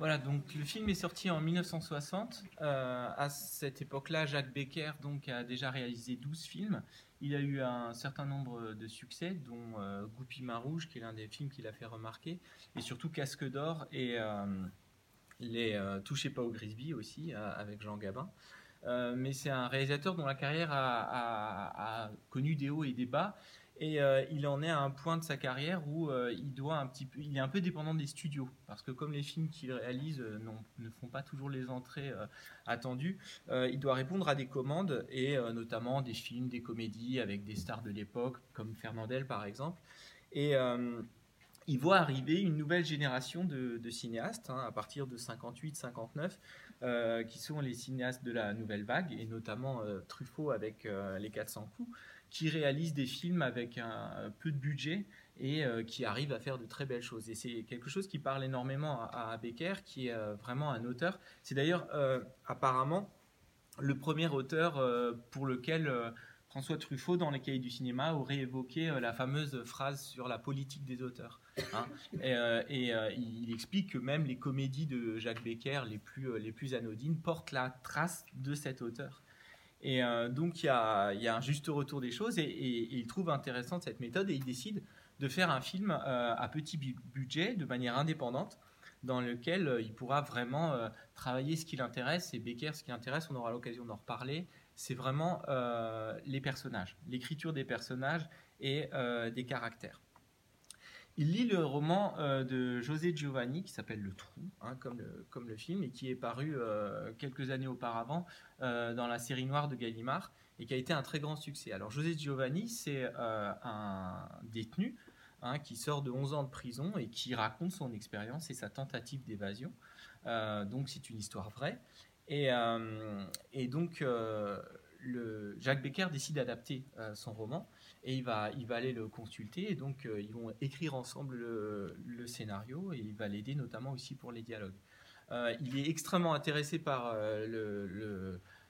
Voilà, donc le film est sorti en 1960. Euh, à cette époque-là, Jacques Becker donc, a déjà réalisé 12 films. Il a eu un certain nombre de succès, dont euh, Goupil Main qui est l'un des films qu'il a fait remarquer, et surtout Casque d'Or et euh, Les euh, Touchez pas au Grisby aussi, avec Jean Gabin. Mais c'est un réalisateur dont la carrière a connu des hauts et des bas. Et euh, il en est à un point de sa carrière où euh, il doit un petit peu, il est un peu dépendant des studios parce que comme les films qu'il réalise euh, ne font pas toujours les entrées attendues, il doit répondre à des commandes et notamment des films, des comédies avec des stars de l'époque comme Fernandel par exemple. Et il voit arriver une nouvelle génération de, cinéastes hein, à partir de 58-59 euh, qui sont les cinéastes de la nouvelle vague et notamment euh, Truffaut avec euh, les 400 coups qui réalisent des films avec un, peu de budget et qui arrivent à faire de très belles choses. Et c'est quelque chose qui parle énormément à, Becker, qui est vraiment un auteur. C'est d'ailleurs apparemment le premier auteur pour lequel François Truffaut, dans les cahiers du cinéma, aurait évoqué euh, la fameuse phrase sur la politique des auteurs. hein. et euh, et, euh, il explique que même les comédies de Jacques Becker, les plus, les plus anodines, portent la trace de cet auteur. Et euh, donc il y, a, il y a un juste retour des choses et, et- et il trouve intéressante cette méthode et il décide de faire un film à petit bu- budget, de manière indépendante, dans lequel euh, il pourra vraiment euh, travailler ce qui l'intéresse. Et Becker, ce qui l'intéresse, on aura l'occasion d'en reparler, c'est vraiment euh, les personnages, l'écriture des personnages et des caractères. Il lit le roman de José Giovanni qui s'appelle Le Trou, hein, comme, le, film, et qui est paru quelques années auparavant dans la série noire de Gallimard et qui a été un très grand succès. Alors José Giovanni, c'est un détenu hein, qui sort de 11 ans de prison et qui raconte son expérience et sa tentative d'évasion. Euh, donc c'est une histoire vraie. Et, euh, donc euh, Jacques Becker décide d'adapter son roman et il va, aller le consulter et donc ils vont écrire ensemble le, scénario et il va l'aider notamment aussi pour les dialogues. Il est extrêmement intéressé par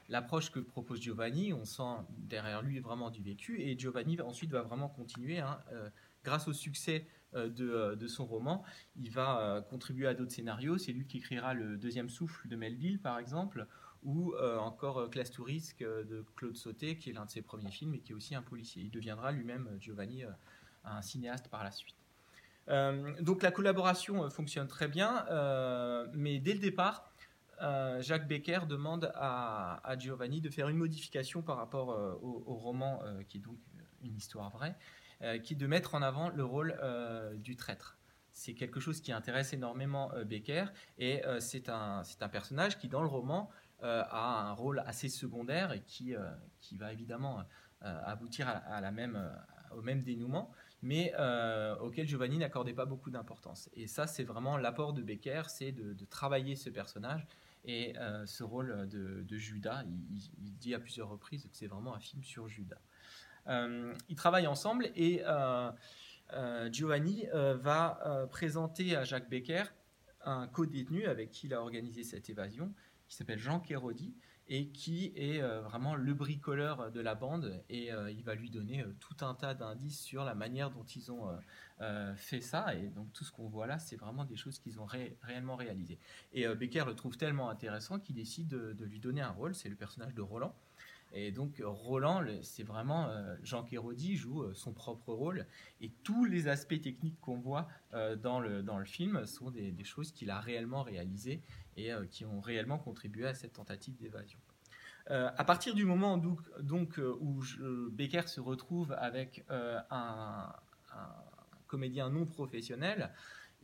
l'approche que propose Giovanni. On sent derrière lui vraiment du vécu et Giovanni va, ensuite va vraiment continuer. hein, grâce au succès euh, de, euh, de son roman, il va euh, contribuer à d'autres scénarios. C'est lui qui écrira le deuxième souffle de Melville, par exemple, ou encore Classe Tourisque de Claude Sauté, qui est l'un de ses premiers films et qui est aussi un policier. Il deviendra lui-même, Giovanni, un cinéaste par la suite. Donc la collaboration fonctionne très bien, mais dès le départ, Jacques Becker demande à, Giovanni de faire une modification par rapport au, au roman, qui est donc une histoire vraie, qui est de mettre en avant le rôle euh, du traître. C'est quelque chose qui intéresse énormément euh, Becker, et euh, c'est un, un personnage qui, dans le roman, euh, a un rôle assez secondaire et qui, euh, qui va évidemment euh, aboutir à, la même, euh, au même dénouement, mais euh, auquel Giovanni n'accordait pas beaucoup d'importance. Et ça, c'est vraiment l'apport de Becker, c'est de, travailler ce personnage et euh, ce rôle de, Judas. Il dit à plusieurs reprises que c'est vraiment un film sur Judas. Euh, ils travaillent ensemble et euh, euh, Giovanni va présenter à Jacques Becker un co-détenu avec qui il a organisé cette évasion, qui s'appelle Jean Kérodi, et qui est vraiment le bricoleur de la bande, et il va lui donner tout un tas d'indices sur la manière dont ils ont fait ça, et donc tout ce qu'on voit là, c'est vraiment des choses qu'ils ont ré- réellement réalisées. Et Becker le trouve tellement intéressant qu'il décide de, de lui donner un rôle, c'est le personnage de Roland. Et donc Roland, c'est vraiment euh, Jean Kérodi joue euh, son propre rôle et tous les aspects techniques qu'on voit euh, dans, le, dans le film sont des, choses qu'il a réellement réalisées et qui ont réellement contribué à cette tentative d'évasion. À partir du moment donc, où Becker se retrouve avec un, comédien non professionnel,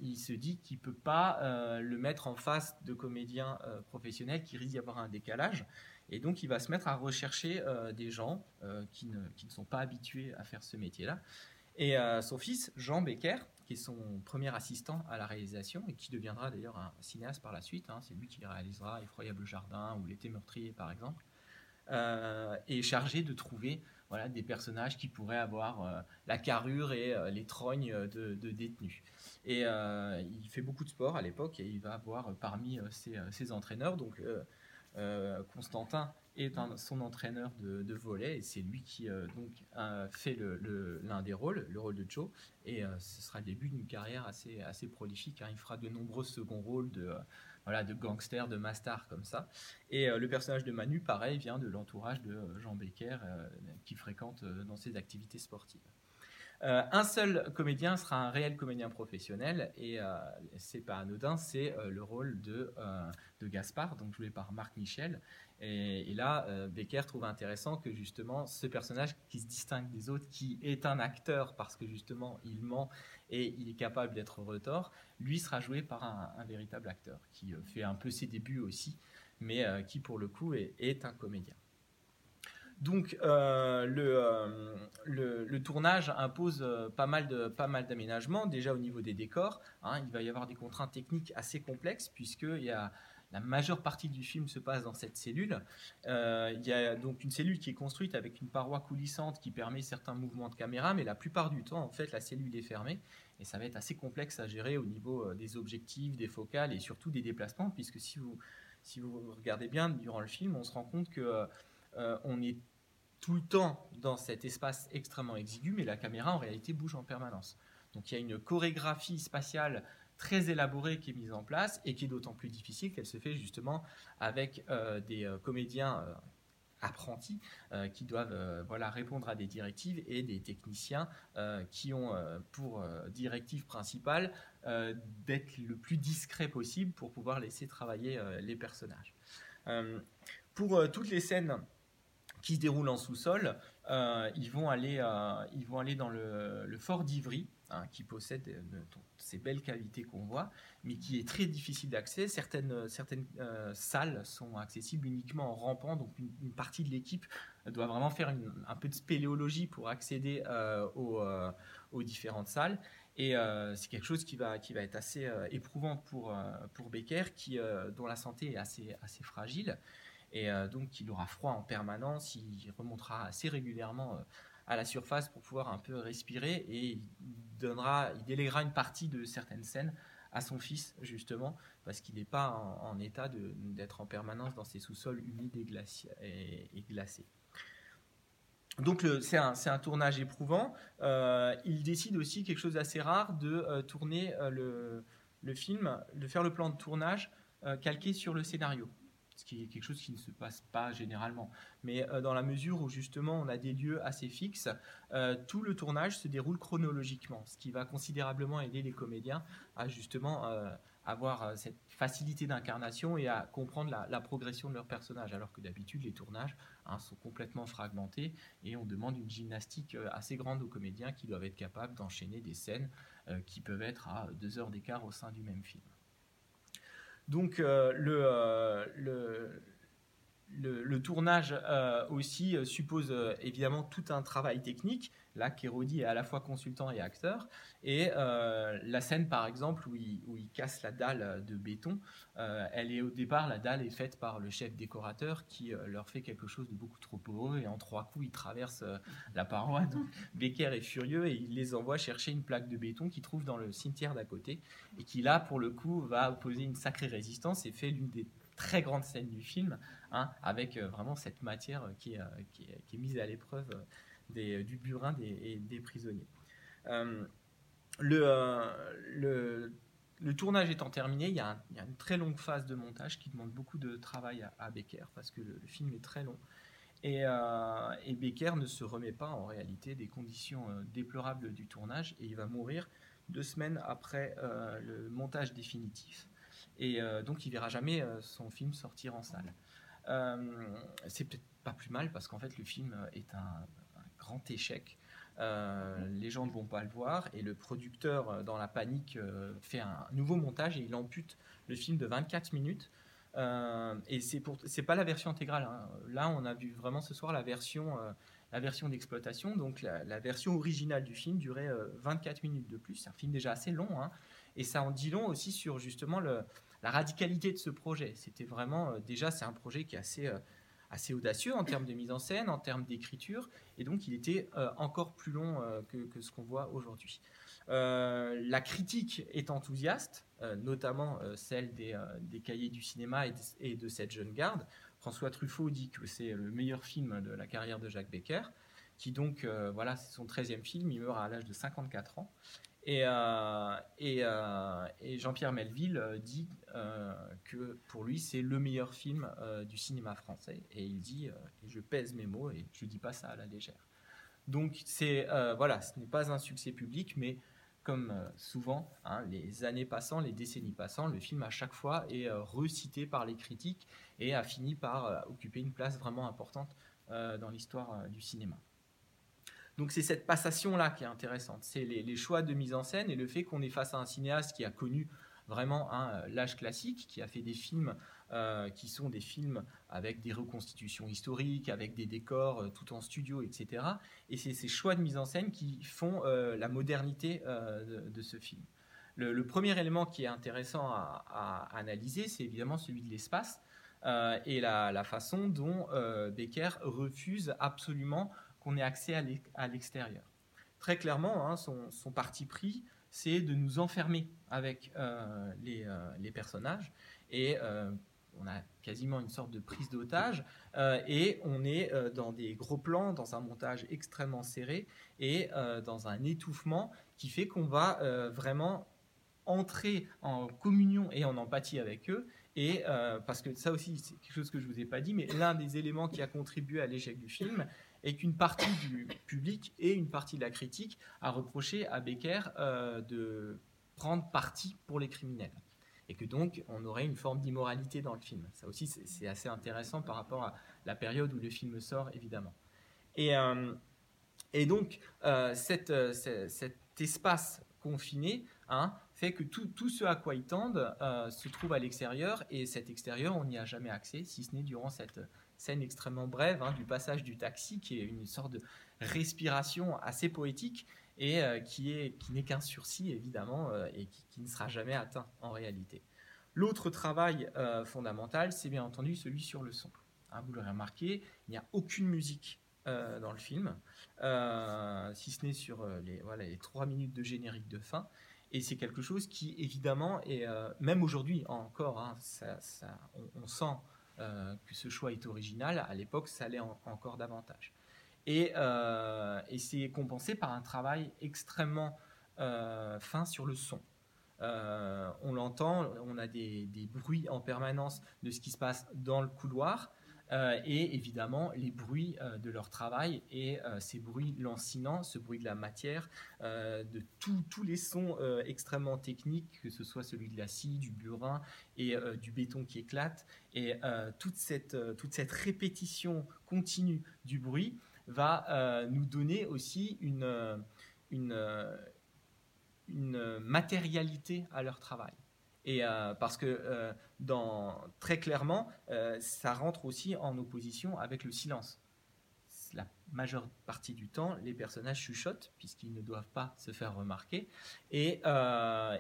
il se dit qu'il ne peut pas le mettre en face de comédiens professionnels qui risquent d'y avoir un décalage. Et donc, il va se mettre à rechercher euh, des gens euh, qui, ne, qui ne sont pas habitués à faire ce métier-là. Et euh, son fils, Jean Becker, qui est son premier assistant à la réalisation et qui deviendra d'ailleurs un cinéaste par la suite, hein, c'est lui qui réalisera Effroyable Jardin ou L'été meurtrier, par exemple, est chargé de trouver voilà, des personnages qui pourraient avoir la carrure et les trognes de, de détenus. Et il fait beaucoup de sport à l'époque et il va avoir parmi ses, ses entraîneurs, donc Constantin est son entraîneur de, volet et c'est lui qui donc fait l'un des rôles, le rôle de Joe et ce sera le début d'une carrière assez, assez prolifique. Hein. Il fera de nombreux seconds rôles de voilà, de gangster, de mastar comme ça. Et le personnage de Manu, pareil, vient de l'entourage de Jean Becker, qui fréquente dans ses activités sportives. Euh, un seul comédien sera un réel comédien professionnel et euh, c'est pas anodin, c'est euh, le rôle de, de Gaspard, donc joué par Marc Michel. Et, là, Becker trouve intéressant que justement ce personnage qui se distingue des autres, qui est un acteur parce que justement il ment et il est capable d'être retort, lui sera joué par un, véritable acteur qui fait un peu ses débuts aussi, mais qui pour le coup est un comédien. Donc euh, euh, le, tournage impose euh, pas mal d'aménagements déjà au niveau des décors. Hein. il va y avoir des contraintes techniques assez complexes puisque y a la majeure partie du film se passe dans cette cellule. il y a donc une cellule qui est construite avec une paroi coulissante qui permet certains mouvements de caméra, mais la plupart du temps, en fait, la cellule est fermée et ça va être assez complexe à gérer au niveau des objectifs, des focales et surtout des déplacements, puisque si vous si vous regardez bien durant le film, on se rend compte que euh, on est tout le temps dans cet espace extrêmement exigu, mais la caméra en réalité bouge en permanence. Donc il y a une chorégraphie spatiale très élaborée qui est mise en place et qui est d'autant plus difficile qu'elle se fait justement avec euh, des euh, comédiens apprentis qui doivent voilà, répondre à des directives et des techniciens qui ont pour directive principale d'être le plus discret possible pour pouvoir laisser travailler les personnages. pour toutes les scènes qui se déroule en sous-sol, euh, ils, vont aller, euh, ils vont aller dans le, fort d'Ivry, hein, qui possède euh, ces belles cavités qu'on voit, mais qui est très difficile d'accès. Certaines, certaines salles sont accessibles uniquement en rampant, donc une, partie de l'équipe doit vraiment faire un peu de spéléologie pour accéder aux, aux, différentes salles. Et c'est quelque chose qui va, qui va être assez éprouvant pour, pour Becker, qui, dont la santé est assez, assez fragile et euh, donc il aura froid en permanence, il remontera assez régulièrement euh, à la surface pour pouvoir un peu respirer et il donnera, il déléguera une partie de certaines scènes à son fils justement parce qu'il n'est pas en, état d'être en permanence dans ces sous-sols humides et, glacés. Donc c'est un, tournage éprouvant. Euh, il décide aussi quelque chose d'assez rare de tourner le, film, de faire le plan de tournage calqué sur le scénario ce qui est quelque chose qui ne se passe pas généralement. Mais euh, dans la mesure où justement on a des lieux assez fixes, euh, tout le tournage se déroule chronologiquement, ce qui va considérablement aider les comédiens à justement euh, avoir cette facilité d'incarnation et à comprendre la, progression de leur personnage, alors que d'habitude les tournages hein, sont complètement fragmentés et on demande une gymnastique assez grande aux comédiens qui doivent être capables d'enchaîner des scènes qui peuvent être à deux heures d'écart au sein du même film. Donc euh, euh, le, tournage euh, aussi suppose évidemment tout un travail technique. Là, Kérodi est à la fois consultant et acteur. Et la scène, par exemple, où il, casse la dalle de béton, elle est au départ, la dalle est faite par le chef décorateur qui leur fait quelque chose de beaucoup trop poreux. Et en trois coups, il traverse la paroi. Donc, Becker est furieux et il les envoie chercher une plaque de béton qu'il trouve dans le cimetière d'à côté. Et qui, là, pour le coup, va opposer une sacrée résistance et fait l'une des très grandes scènes du film, hein, avec vraiment cette matière qui, est, qui est mise à l'épreuve du burin des, des prisonniers. Euh, le, euh, tournage étant terminé, il y, a une très longue phase de montage qui demande beaucoup de travail à, Becker parce que le, film est très long. Et, euh, et, Becker ne se remet pas en réalité des conditions déplorables du tournage et il va mourir deux semaines après le montage définitif. Et donc il verra jamais son film sortir en salle. c'est peut-être pas plus mal parce qu'en fait le film est un, grand échec. Euh, les gens ne vont pas le voir et le producteur, euh, dans la panique, euh, fait un nouveau montage et il ampute le film de 24 minutes. et c'est pour, c'est pas la version intégrale. Hein. Là, on a vu vraiment ce soir la version, la version d'exploitation. Donc la, version originale du film durait 24 minutes de plus. C'est un film déjà assez long, hein. et ça en dit long aussi sur justement la radicalité de ce projet. C'était vraiment déjà c'est un projet qui est assez assez audacieux en termes de mise en scène, en termes d'écriture, et donc il était euh, encore plus long euh, que, ce qu'on voit aujourd'hui. la critique est enthousiaste, notamment celle des, cahiers du cinéma et de, cette jeune garde. François Truffaut dit que c'est le meilleur film de la carrière de Jacques Becker, qui donc, voilà, c'est son 13e film, il meurt à l'âge de 54 ans. Et, euh, euh, et, Jean-Pierre Melville euh, dit que pour lui, c'est le meilleur film du cinéma français. Et il dit, et je pèse mes mots, et je ne dis pas ça à la légère. Donc, c'est, voilà, ce n'est pas un succès public, mais comme souvent, hein, les années passant, les décennies passant, le film à chaque fois est recité par les critiques et a fini par occuper une place vraiment importante dans l'histoire du cinéma. Donc c'est cette passation-là qui est intéressante. C'est les, choix de mise en scène et le fait qu'on est face à un cinéaste qui a connu vraiment euh, l'âge classique, qui a fait des films euh, qui sont des films avec des reconstitutions historiques, avec des décors euh, tout en studio, etc. Et c'est ces choix de mise en scène qui font la modernité de, ce film. Le, premier élément qui est intéressant à, analyser, c'est évidemment celui de l'espace. et la, façon dont Becker refuse absolument qu'on ait accès à l'extérieur. Très clairement, hein, son, parti pris, c'est de nous enfermer avec euh, euh, les, personnages et euh, on a quasiment une sorte de prise d'otage et on est dans des gros plans, dans un montage extrêmement serré et dans un étouffement qui fait qu'on va vraiment entrer en communion et en empathie avec eux. Et parce que ça aussi, c'est quelque chose que je vous ai pas dit, mais l'un des éléments qui a contribué à l'échec du film, et qu'une partie du public et une partie de la critique a reproché à Becker euh, de prendre parti pour les criminels. Et que donc on aurait une forme d'immoralité dans le film. Ça aussi, c'est assez intéressant par rapport à la période où le film sort, évidemment. Et, euh, donc, euh, cette, cet espace confiné hein, fait que tout, tout, ce à quoi ils tendent se trouve à l'extérieur, et cet extérieur, on n'y a jamais accès, si ce n'est durant cette, scène extrêmement brève hein, du passage du taxi, qui est une sorte de respiration assez poétique et euh, qui est qui n'est qu'un sursis évidemment euh, et qui, ne sera jamais atteint en réalité. L'autre travail euh, fondamental, c'est bien entendu celui sur le son. Hein, vous l'aurez remarqué, il n'y a aucune musique dans le film, si ce n'est sur les, voilà, les trois minutes de générique de fin. Et c'est quelque chose qui, évidemment, et même aujourd'hui encore, hein, on, sent que ce choix est original, à l'époque, ça allait encore davantage. Et, euh, et c'est compensé par un travail extrêmement euh, fin sur le son. on l'entend, on a des, bruits en permanence de ce qui se passe dans le couloir, euh, et évidemment les bruits euh, de leur travail et euh, ces bruits lancinants, ce bruit de la matière, de tous les sons extrêmement techniques, que ce soit celui de la scie, du burin et du béton qui éclate, et toute, cette, toute cette répétition continue du bruit va nous donner aussi une, une, une matérialité à leur travail. Et euh, parce que euh, dans, très clairement, euh, ça rentre aussi en opposition avec le silence. La majeure partie du temps, les personnages chuchotent puisqu'ils ne doivent pas se faire remarquer. Et,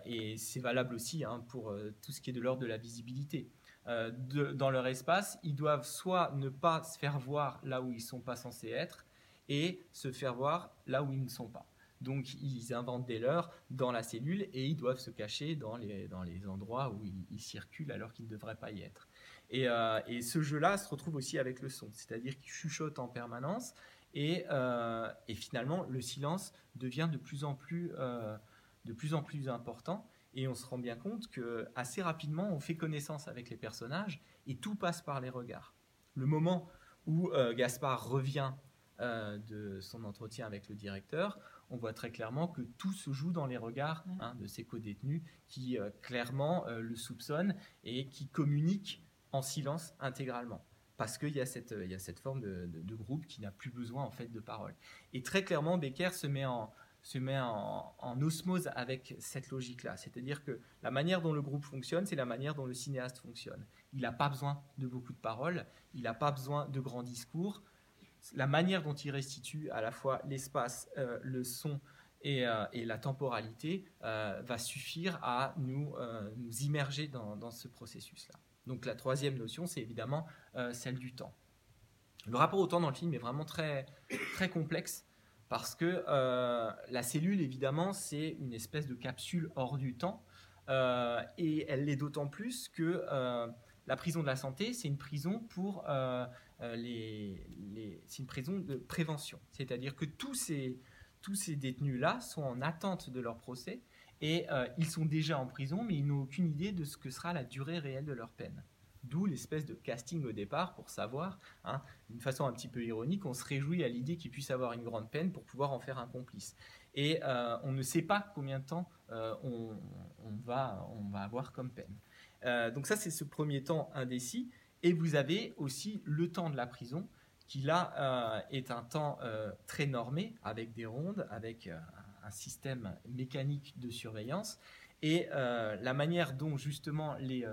et c'est valable aussi hein, pour tout ce qui est de l'ordre de la visibilité. De, dans leur espace, ils doivent soit ne pas se faire voir là où ils ne sont pas censés être et se faire voir là où ils ne sont pas. Donc ils inventent des leurs dans la cellule et ils doivent se cacher dans les, dans les endroits où ils, circulent alors qu'ils ne devraient pas y être. Et, euh, et ce jeu-là se retrouve aussi avec le son, c'est-à-dire qu'ils chuchotent en permanence et, euh, et, finalement le silence devient de plus en plus, euh, de plus, en plus important. Et on se rend bien compte que assez rapidement, on fait connaissance avec les personnages et tout passe par les regards. Le moment où Gaspard revient de son entretien avec le directeur, on voit très clairement que tout se joue dans les regards hein, de ces co-détenus qui euh, clairement euh, le soupçonnent et qui communiquent en silence intégralement. Parce qu'il y, a cette, il y a cette forme de, groupe qui n'a plus besoin en fait de parole. Et très clairement, Becker se met en, se met en, osmose avec cette logique-là. C'est-à-dire que la manière dont le groupe fonctionne, c'est la manière dont le cinéaste fonctionne. Il n'a pas besoin de beaucoup de paroles, il n'a pas besoin de grands discours la manière dont il restitue à la fois l'espace, euh, le son et, euh, la temporalité euh, va suffire à nous, nous immerger dans, ce processus-là. Donc la troisième notion, c'est évidemment celle du temps. Le rapport au temps dans le film est vraiment très, très complexe Parce que la cellule, évidemment, c'est une espèce de capsule hors du temps. et elle l'est d'autant plus que la prison de la santé, c'est une prison pour les, c'est une prison de prévention. C'est-à-dire que tous ces, tous ces détenus-là sont en attente de leur procès et euh, ils sont déjà en prison, mais ils n'ont aucune idée de ce que sera la durée réelle de leur peine. D'où l'espèce de casting au départ pour savoir, hein, d'une façon un petit peu ironique, on se réjouit à l'idée qu'ils puissent avoir une grande peine pour pouvoir en faire un complice. Et euh, on ne sait pas combien de temps euh, on, va, on va avoir comme peine. donc ça, c'est ce premier temps indécis. Et vous avez aussi le temps de la prison, qui là euh, est un temps euh, très normé, avec des rondes, avec euh, un système mécanique de surveillance, et la manière dont justement les,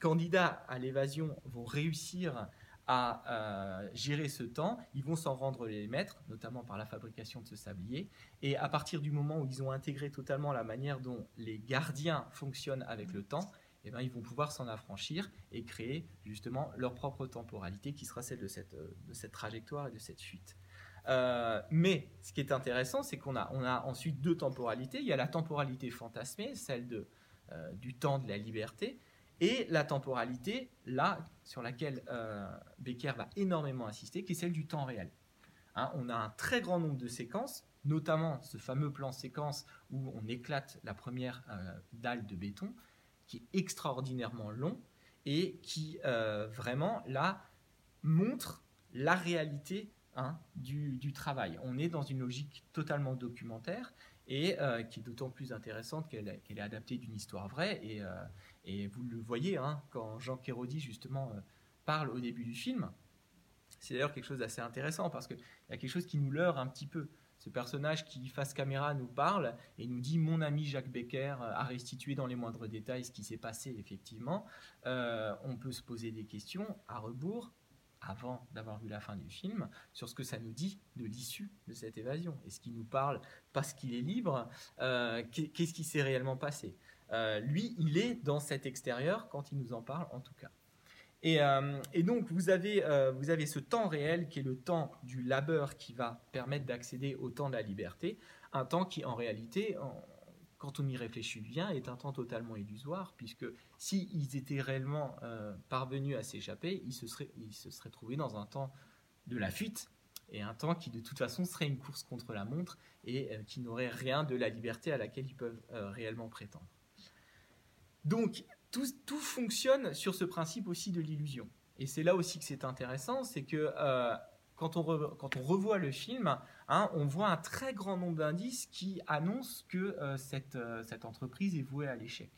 candidats à l'évasion vont réussir à gérer ce temps, ils vont s'en rendre les maîtres, notamment par la fabrication de ce sablier, et à partir du moment où ils ont intégré totalement la manière dont les gardiens fonctionnent avec le temps, eh ben, ils vont pouvoir s'en affranchir et créer justement leur propre temporalité qui sera celle de cette, euh, de cette trajectoire et de cette fuite. Euh, mais ce qui est intéressant, c'est qu'on a, on a ensuite deux temporalités. Il y a la temporalité fantasmée, celle de, euh, du temps de la liberté, et la temporalité, là, sur laquelle Becker va énormément insister, qui est celle du temps réel. Hein, on a un très grand nombre de séquences, notamment ce fameux plan séquence où on éclate la première dalle de béton, qui est extraordinairement long et qui euh, vraiment là montre la réalité hein, du, travail. On est dans une logique totalement documentaire et euh, qui est d'autant plus intéressante qu'elle est adaptée d'une histoire vraie. Et, euh, vous le voyez hein, quand Jean Kérodi justement parle au début du film. C'est d'ailleurs quelque chose d'assez intéressant parce qu'il y a quelque chose qui nous leurre un petit peu ce personnage qui, face caméra, nous parle et nous dit Mon ami Jacques Becker a restitué dans les moindres détails ce qui s'est passé, effectivement. Euh, on peut se poser des questions à rebours, avant d'avoir vu la fin du film, sur ce que ça nous dit de l'issue de cette évasion. Est-ce qu'il nous parle parce qu'il est libre euh, Qu'est-ce qui s'est réellement passé euh, Lui, il est dans cet extérieur quand il nous en parle, en tout cas. Euh, et, donc, vous avez, vous avez ce temps réel qui est le temps du labeur qui va permettre d'accéder au temps de la liberté, un temps qui, en réalité, quand on y réfléchit bien, est un temps totalement illusoire, puisque s'ils étaient réellement euh, parvenus à s'échapper, ils se, seraient, trouvés dans un temps de la fuite, et un temps qui, de toute façon, serait une course contre la montre, et qui n'aurait rien de la liberté à laquelle ils peuvent réellement prétendre. Donc, tout, fonctionne sur ce principe aussi de l'illusion. Et c'est là aussi que c'est intéressant, c'est que euh, quand, on revoit le film, hein, on voit un très grand nombre d'indices qui annoncent que euh, cette, euh, cette, entreprise est vouée à l'échec.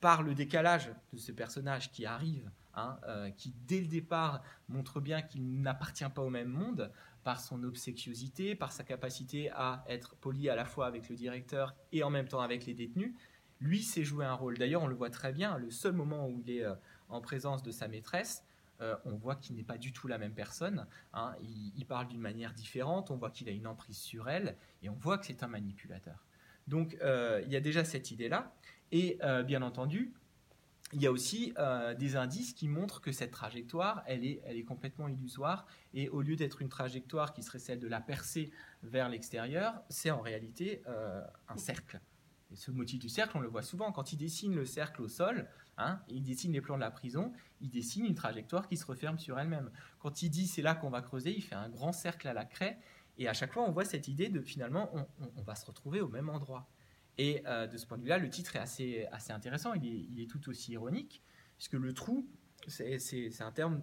par le décalage de ce personnage qui arrive, hein, qui dès le départ montre bien qu'il n'appartient pas au même monde, par son obséquiosité, par sa capacité à être poli à la fois avec le directeur et en même temps avec les détenus, lui sait jouer un rôle. D'ailleurs, on le voit très bien, le seul moment où il est euh, en présence de sa maîtresse, euh, on voit qu'il n'est pas du tout la même personne. Hein. Il, parle d'une manière différente, on voit qu'il a une emprise sur elle, et on voit que c'est un manipulateur. Donc, euh, il y a déjà cette idée-là. Et bien entendu, il y a aussi des indices qui montrent que cette trajectoire, elle est, elle est complètement illusoire. Et au lieu d'être une trajectoire qui serait celle de la percée vers l'extérieur, c'est en réalité un cercle. Ce motif du cercle, on le voit souvent quand il dessine le cercle au sol, hein, il dessine les plans de la prison, il dessine une trajectoire qui se referme sur elle-même. Quand il dit c'est là qu'on va creuser, il fait un grand cercle à la craie, et à chaque fois on voit cette idée de finalement on, va se retrouver au même endroit. Et euh, de ce point de vue-là, le titre est assez, intéressant, il est tout aussi ironique, puisque le trou, c'est un terme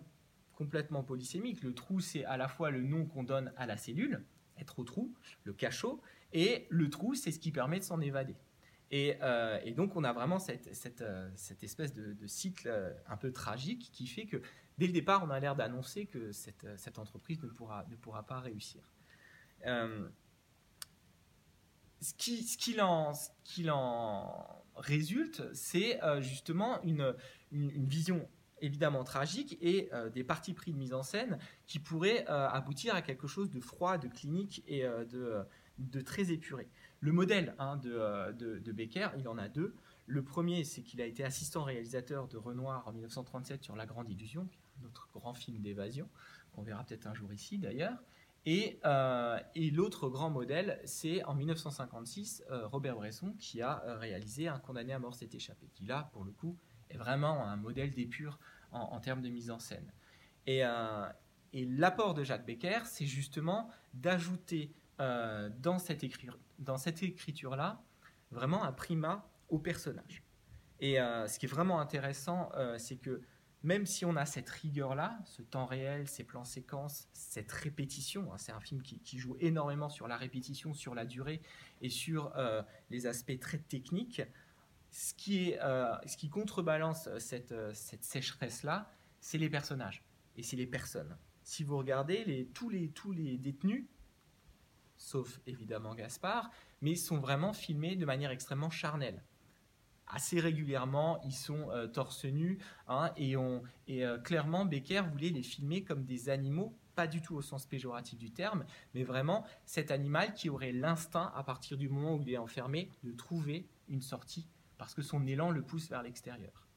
complètement polysémique. Le trou, c'est à la fois le nom qu'on donne à la cellule, être au trou, le cachot, et le trou, c'est ce qui permet de s'en évader. Euh, et, donc, on a vraiment cette, euh, espèce de, cycle euh, un peu tragique qui fait que, dès le départ, on a l'air d'annoncer que cette, entreprise ne pourra, ne pourra pas réussir. ce qu'il en, en, résulte, c'est justement une, vision évidemment tragique et des parties pris de mise en scène qui pourraient aboutir à quelque chose de froid, de clinique et de très épuré. Le modèle hein, euh, de, Becker, il en a deux. Le premier, c'est qu'il a été assistant réalisateur de Renoir en 1937 sur La Grande Illusion, notre grand film d'évasion, qu'on verra peut-être un jour ici d'ailleurs. Et, euh, et l'autre grand modèle, c'est en 1956, euh, Robert Bresson qui a réalisé Un condamné à mort s'est échappé, qui là, pour le coup, est vraiment un modèle d'épure en, en termes de mise en scène. Et, et l'apport de Jacques Becker, c'est justement d'ajouter dans cette, dans cette écriture-là vraiment un primat au personnage. Et ce qui est vraiment intéressant, c'est que même si on a cette rigueur-là, ce temps réel, ces plans séquences, cette répétition, hein, c'est un film qui, joue énormément sur la répétition, sur la durée et sur euh, les aspects très techniques, ce qui, est, euh, ce qui contrebalance cette, euh, cette sécheresse-là, c'est les personnages et c'est les personnes. Si vous regardez tous, les, tous les détenus, sauf évidemment Gaspard, mais sont vraiment filmés de manière extrêmement charnelle assez régulièrement, ils sont euh, torse nu, hein, et, euh, clairement, Becker voulait les filmer comme des animaux, pas du tout au sens péjoratif du terme, mais vraiment cet animal qui aurait l'instinct, à partir du moment où il est enfermé, de trouver une sortie, parce que son élan le pousse vers l'extérieur.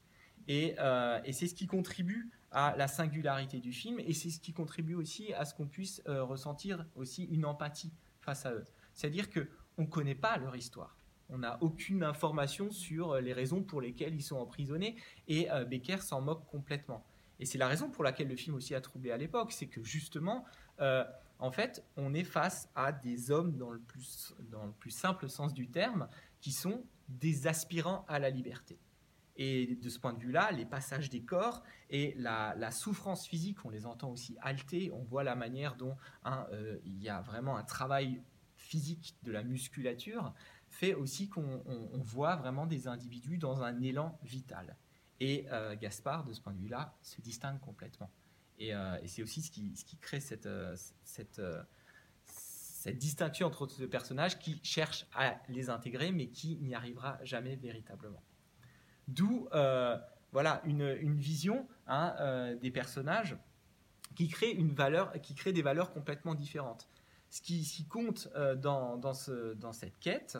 Et, euh, et c'est ce qui contribue à la singularité du film, et c'est ce qui contribue aussi à ce qu'on puisse ressentir aussi une empathie face à eux. C'est-à-dire que on ne connaît pas leur histoire on n'a aucune information sur euh, les raisons pour lesquelles ils sont emprisonnés et euh, Becker s'en moque complètement. Et c'est la raison pour laquelle le film aussi a troublé à l'époque, c'est que justement, euh, en fait, on est face à des hommes dans le, plus, dans le plus simple sens du terme, qui sont des aspirants à la liberté. Et de ce point de vue-là, les passages des corps et la, souffrance physique, on les entend aussi halter, on voit la manière dont hein, il y a vraiment un travail physique de la musculature, fait aussi qu'on voit vraiment des individus dans un élan vital. Et euh, Gaspard, de ce point de vue-là, se distingue complètement. Et, euh, c'est aussi ce qui, crée euh, cette, distinction entre ces personnages qui cherchent à les intégrer, mais qui n'y arrivera jamais véritablement. D'où voilà, une, vision hein, des personnages qui crée, une valeur, qui crée des valeurs complètement différentes. Ce qui, compte dans, dans, dans cette quête,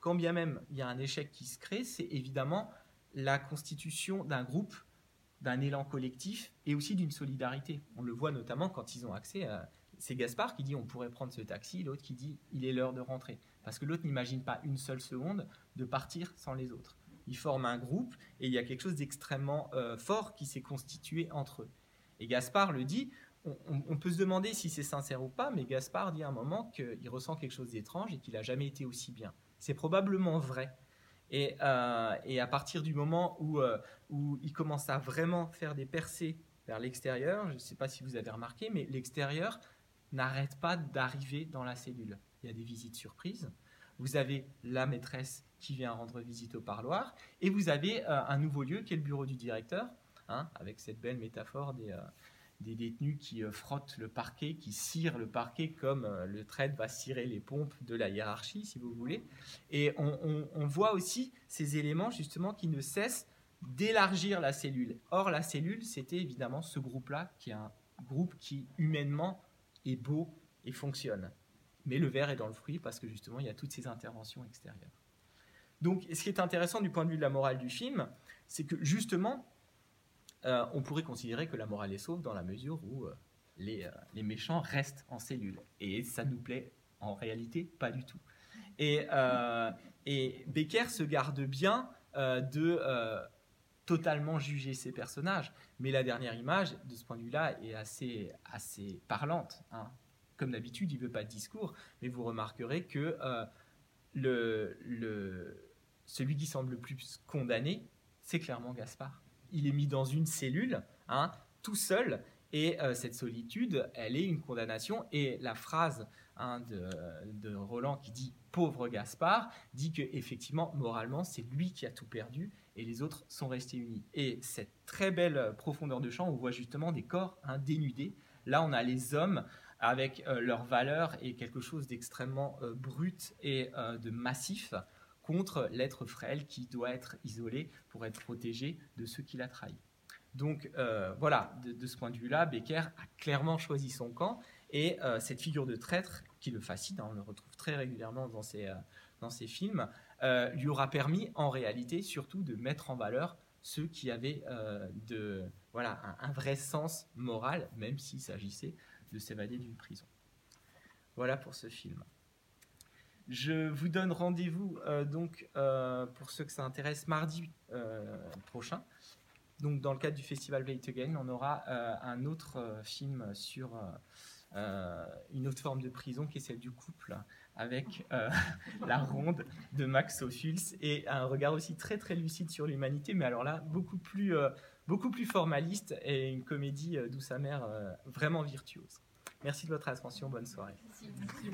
quand bien même il y a un échec qui se crée, c'est évidemment la constitution d'un groupe, d'un élan collectif et aussi d'une solidarité. On le voit notamment quand ils ont accès à... C'est Gaspard qui dit on pourrait prendre ce taxi, l'autre qui dit il est l'heure de rentrer. Parce que l'autre n'imagine pas une seule seconde de partir sans les autres. Ils forment un groupe et il y a quelque chose d'extrêmement euh, fort qui s'est constitué entre eux. Et Gaspard le dit, on, peut se demander si c'est sincère ou pas, mais Gaspard dit à un moment qu'il ressent quelque chose d'étrange et qu'il n'a jamais été aussi bien. C'est probablement vrai. Et, euh, à partir du moment où, euh, où il commence à vraiment faire des percées vers l'extérieur, je ne sais pas si vous avez remarqué, mais l'extérieur n'arrête pas d'arriver dans la cellule. Il y a des visites surprises. Vous avez la maîtresse qui vient rendre visite au parloir, et vous avez euh, un nouveau lieu qui est le bureau du directeur, hein, avec cette belle métaphore des, des détenus qui euh, frottent le parquet, qui cirent le parquet comme euh, le traître va cirer les pompes de la hiérarchie, si vous voulez. Et on, voit aussi ces éléments justement qui ne cessent d'élargir la cellule. Or, la cellule, c'était évidemment ce groupe-là, qui est un groupe qui humainement est beau et fonctionne. Mais le verre est dans le fruit parce que justement, il y a toutes ces interventions extérieures. Donc, ce qui est intéressant du point de vue de la morale du film, c'est que justement, euh, on pourrait considérer que la morale est sauve dans la mesure où euh, euh, les, méchants restent en cellule. Et ça nous plaît en réalité pas du tout. Et, Becker se garde bien de totalement juger ses personnages. Mais la dernière image, de ce point de vue-là, est assez, assez parlante. Hein. Comme d'habitude, il ne veut pas de discours, mais vous remarquerez que le, le, celui qui semble le plus condamné, c'est clairement Gaspard il est mis dans une cellule, hein, tout seul, et euh, cette solitude, elle est une condamnation. Et la phrase hein, de, Roland qui dit pauvre Gaspard dit que effectivement, moralement, c'est lui qui a tout perdu et les autres sont restés unis. Et cette très belle profondeur de champ, on voit justement des corps hein, dénudés. Là, on a les hommes avec euh, leurs valeurs et quelque chose d'extrêmement euh, brut et de massif contre l'être frêle qui doit être isolé pour être protégé de ceux qui l'a trahi. Donc euh, voilà, de, ce point de vue-là, Becker a clairement choisi son camp et euh, cette figure de traître qui le fascine, hein, on le retrouve très régulièrement dans ses, euh, dans ses films, lui aura permis en réalité surtout de mettre en valeur ceux qui avaient de, voilà, un, vrai sens moral, même s'il s'agissait de s'évader d'une prison. Voilà pour ce film. Je vous donne rendez-vous donc pour ceux que ça intéresse mardi prochain donc, dans le cadre du festival Play It Again, on aura euh, un autre euh, film sur euh, une autre forme de prison qui est celle du couple avec la ronde de Max Ophuls et un regard aussi très très lucide sur l'humanité, mais alors là beaucoup plus, beaucoup plus formaliste et une comédie douce amère vraiment virtuose. Merci de votre attention, bonne soirée. Merci